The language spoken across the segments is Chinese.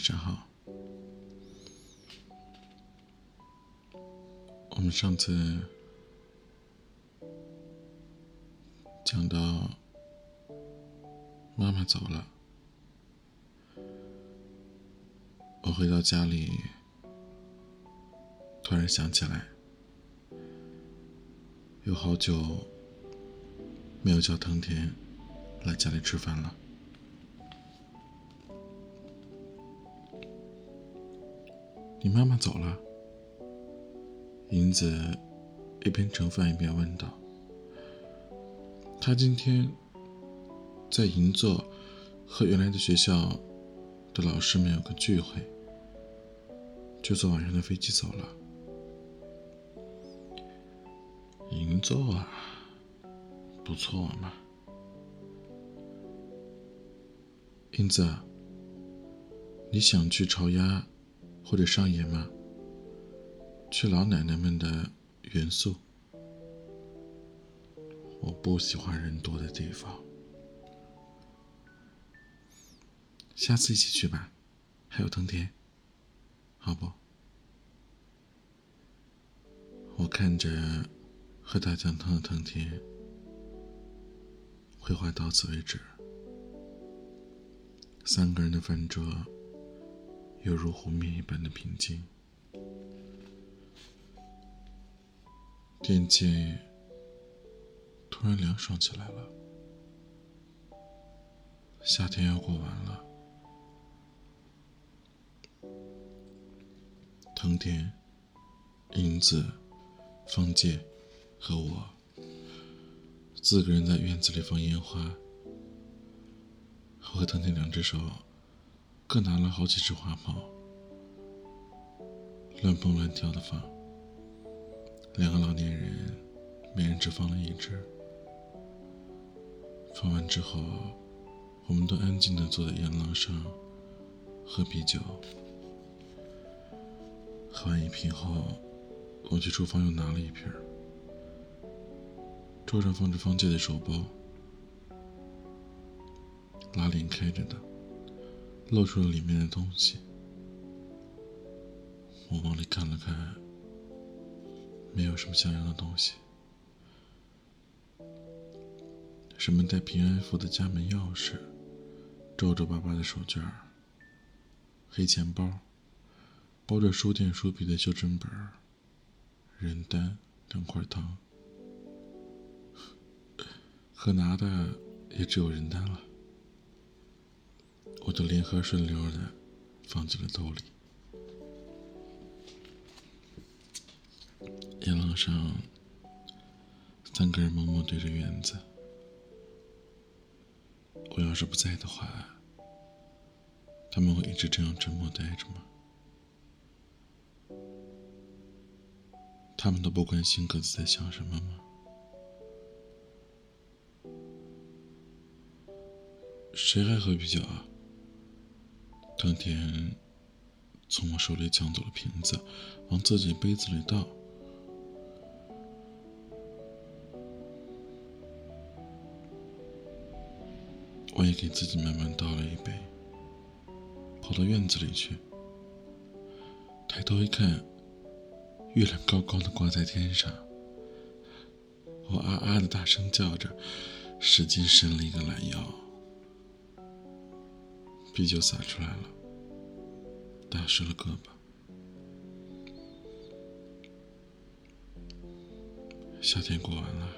上好。我们上次讲到妈妈走了，我回到家里，突然想起来，有好久没有叫藤田来家里吃饭了。你妈妈走了。银子一边盛饭一边问道：“她今天在银座和原来的学校的老师们有个聚会，就坐晚上的飞机走了。银座啊，不错嘛。银子，你想去朝鸭或者上野吗？”去老奶奶们的元素。我不喜欢人多的地方。下次一起去吧，还有藤田，好不？我看着喝大酱汤的藤田，绘画到此为止。三个人的饭桌，犹如湖面一般的平静。天气突然凉爽起来了，夏天要过完了。藤田、英子、方介和我四个人在院子里放烟花。我和藤田两只手各拿了好几只花炮，乱蹦乱跳的放。两个老年人，每人只放了一只。放完之后，我们都安静的坐在烟廊上喝啤酒。喝完一瓶后，我去厨房又拿了一瓶。桌上放着方介的手包，拉链开着的，露出了里面的东西。我往里看了看。没有什么像样的东西，什么带平安符的家门钥匙、皱皱巴巴的手绢、黑钱包、包着书店书皮的修真本、人丹两块糖，可拿的也只有人丹了，我就连盒顺溜的放进了兜里。沿廊上，三个人默默对着院子。我要是不在的话，他们会一直这样沉默待着吗？他们都不关心各自在想什么吗？谁还喝啤酒啊？藤田从我手里抢走了瓶子，往自己杯子里倒。我也给自己慢慢倒了一杯，跑到院子里去，抬头一看，月亮高高的挂在天上。我啊啊的大声叫着，使劲伸了一个懒腰，啤酒洒出来了，打湿了胳膊。夏天过完了。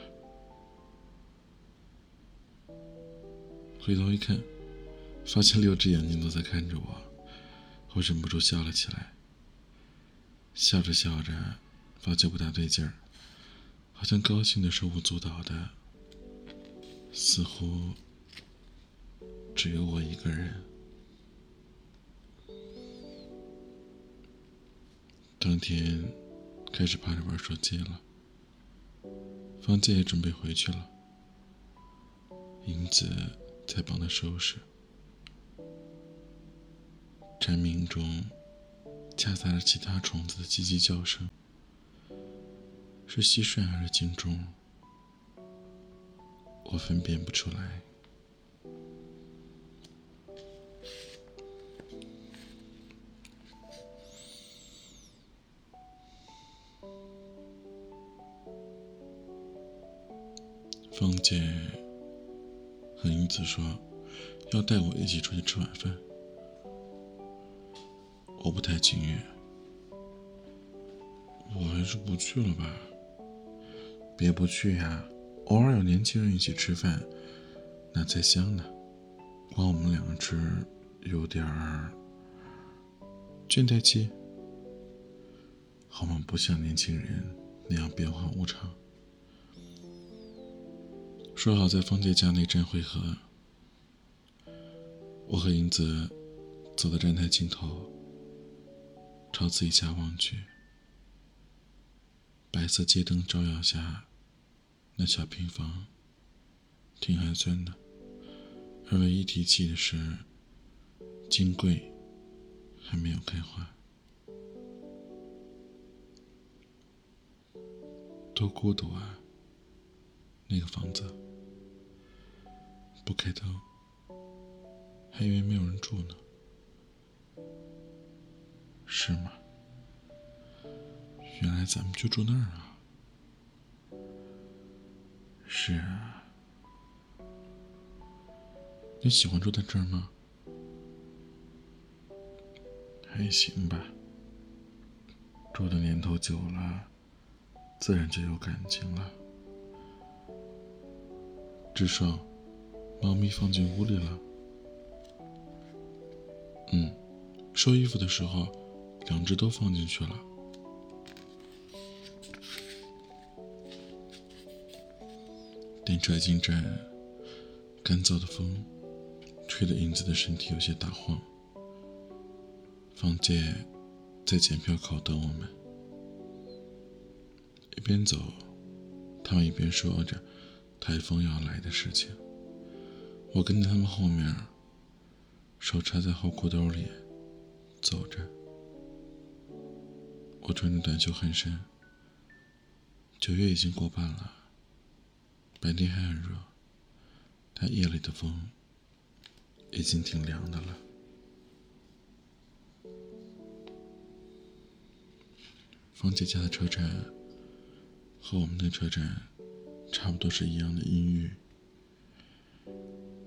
回头一看，发现六只眼睛都在看着我，我忍不住笑了起来。笑着笑着，发觉不大对劲儿，好像高兴的手舞足蹈的，似乎只有我一个人。当天开始趴着玩手机了，方介也准备回去了，英子。在帮他收拾，蝉鸣中夹杂着其他虫子的叽叽叫声，是蟋蟀还是金钟？我分辨不出来。子说要带我一起出去吃晚饭，我不太情愿，我还是不去了吧。别不去呀，偶尔有年轻人一起吃饭，那才香呢。光我们两个吃，有点儿倦怠期。好吗？不像年轻人那样变化无常。说好在芳姐家那站汇合，我和英子走到站台尽头，朝自己家望去。白色街灯照耀下，那小平房挺寒酸的，而唯一提气的是，金桂还没有开花。多孤独啊！那个房子不开灯，还以为没有人住呢。是吗？原来咱们就住那儿啊！是啊。你喜欢住在这儿吗？还行吧。住的年头久了。自然就有感情了。至少，猫咪放进屋里了。嗯，收衣服的时候，两只都放进去了。电车进站，干燥的风吹得英子的身体有些打晃。方姐在检票口等我们。一边走，他们一边说着台风要来的事情。我跟在他们后面，手插在后裤兜里，走着。我穿着短袖汗衫。九月已经过半了，白天还很热，但夜里的风已经挺凉的了。芳姐家的车站。和我们的车站差不多是一样的阴郁，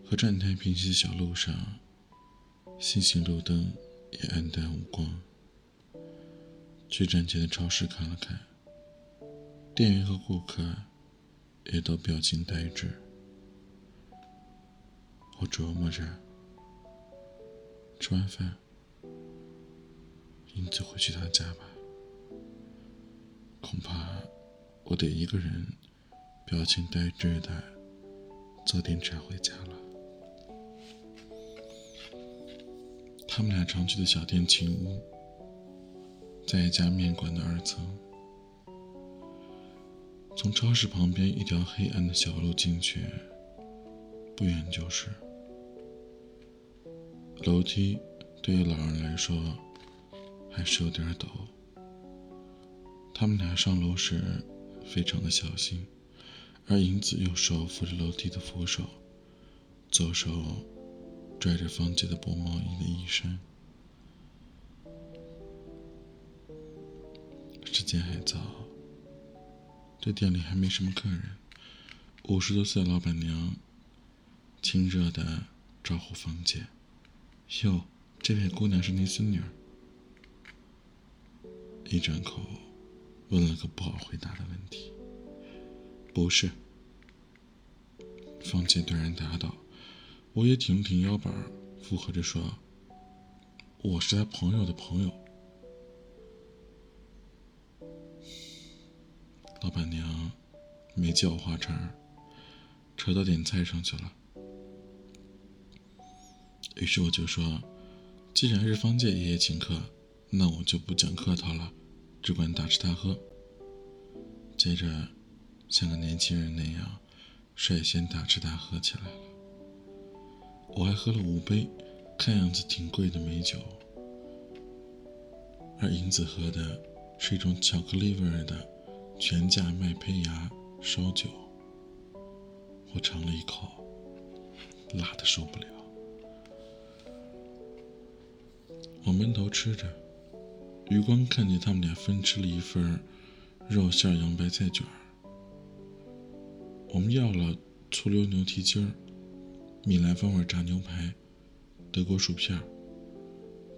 和站台平行的小路上，星星路灯也暗淡无光。去站前的超市看了看，店员和顾客也都表情呆滞。我琢磨着，吃完饭，英子回去他家吧，恐怕。我得一个人，表情呆滞的坐电车回家了。他们俩常去的小店青屋，在一家面馆的二层。从超市旁边一条黑暗的小路进去，不远就是。楼梯对于老人来说还是有点陡。他们俩上楼时。非常的小心，而银子右手扶着楼梯的扶手，左手拽着方姐的薄毛衣的衣衫。时间还早，这店里还没什么客人。五十多岁的老板娘亲热的招呼方姐：“哟，这位姑娘是您孙女儿。”一张口。问了个不好回答的问题。不是，方姐断然答道。我也挺了挺腰板，附和着说：“我是他朋友的朋友。”老板娘没接我话茬，扯到点菜上去了。于是我就说：“既然是方姐爷爷请客，那我就不讲客套了。”只管大吃大喝，接着像个年轻人那样率先大吃大喝起来了。我还喝了五杯，看样子挺贵的美酒，而银子喝的是一种巧克力味的全价麦胚芽烧酒。我尝了一口，辣的受不了。我闷头吃着。余光看见他们俩分吃了一份肉馅洋白菜卷儿，我们要了醋溜牛蹄筋儿、米兰风味炸牛排、德国薯片、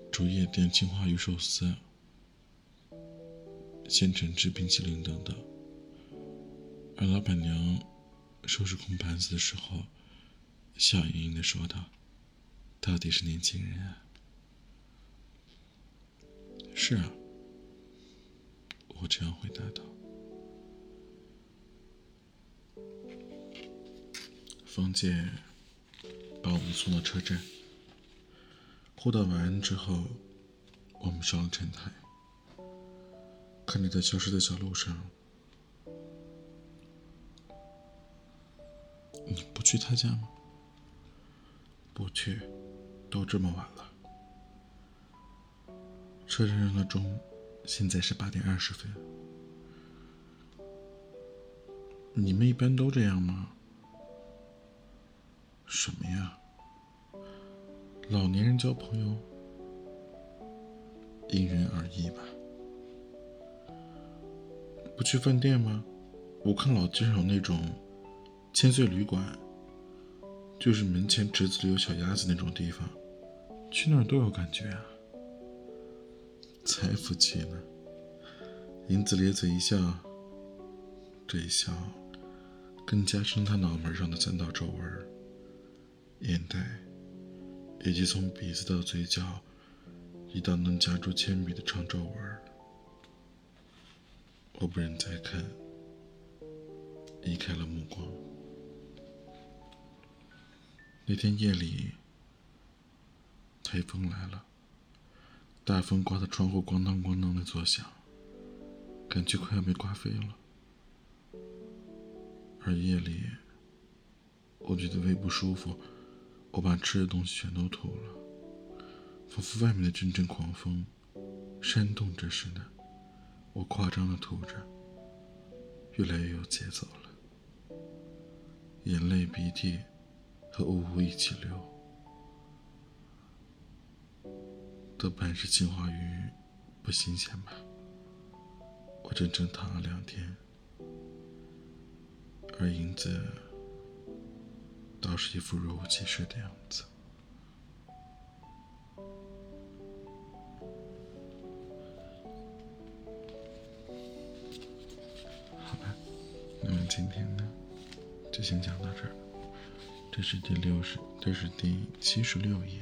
竹叶店青花鱼寿司、鲜橙汁冰淇淋等等。而老板娘收拾空盘子的时候，笑盈盈的说道：“到底是年轻人啊。”“是啊。”我这样回答道。方姐把我们送到车站，互道晚安之后，我们上了站台，看着在消失的小路上。你不去他家吗？不去，都这么晚了。车站上的钟现在是八点二十分。你们一般都这样吗？什么呀？老年人交朋友，因人而异吧。不去饭店吗？我看老街上有那种千岁旅馆，就是门前池子里有小鸭子那种地方，去那儿多有感觉啊！才夫气呢。银子咧嘴一笑，这一笑更加深他脑门上的三道皱纹。眼袋，以及从鼻子到嘴角一道能夹住铅笔的长皱纹我不忍再看，移开了目光。那天夜里，台风来了，大风刮得窗户咣当咣当的作响，感觉快要被刮飞了。而夜里，我觉得胃不舒服。我把吃的东西全都吐了，仿佛外面的阵阵狂风煽动着似的。我夸张的吐着，越来越有节奏了，眼泪、鼻涕和呜呜一起流。多半是金华鱼不新鲜吧？我整整躺了两天，而银子。倒是一副若无其事的样子。好吧，那么今天呢，就先讲到这儿。这是第六十，这是第七十六页。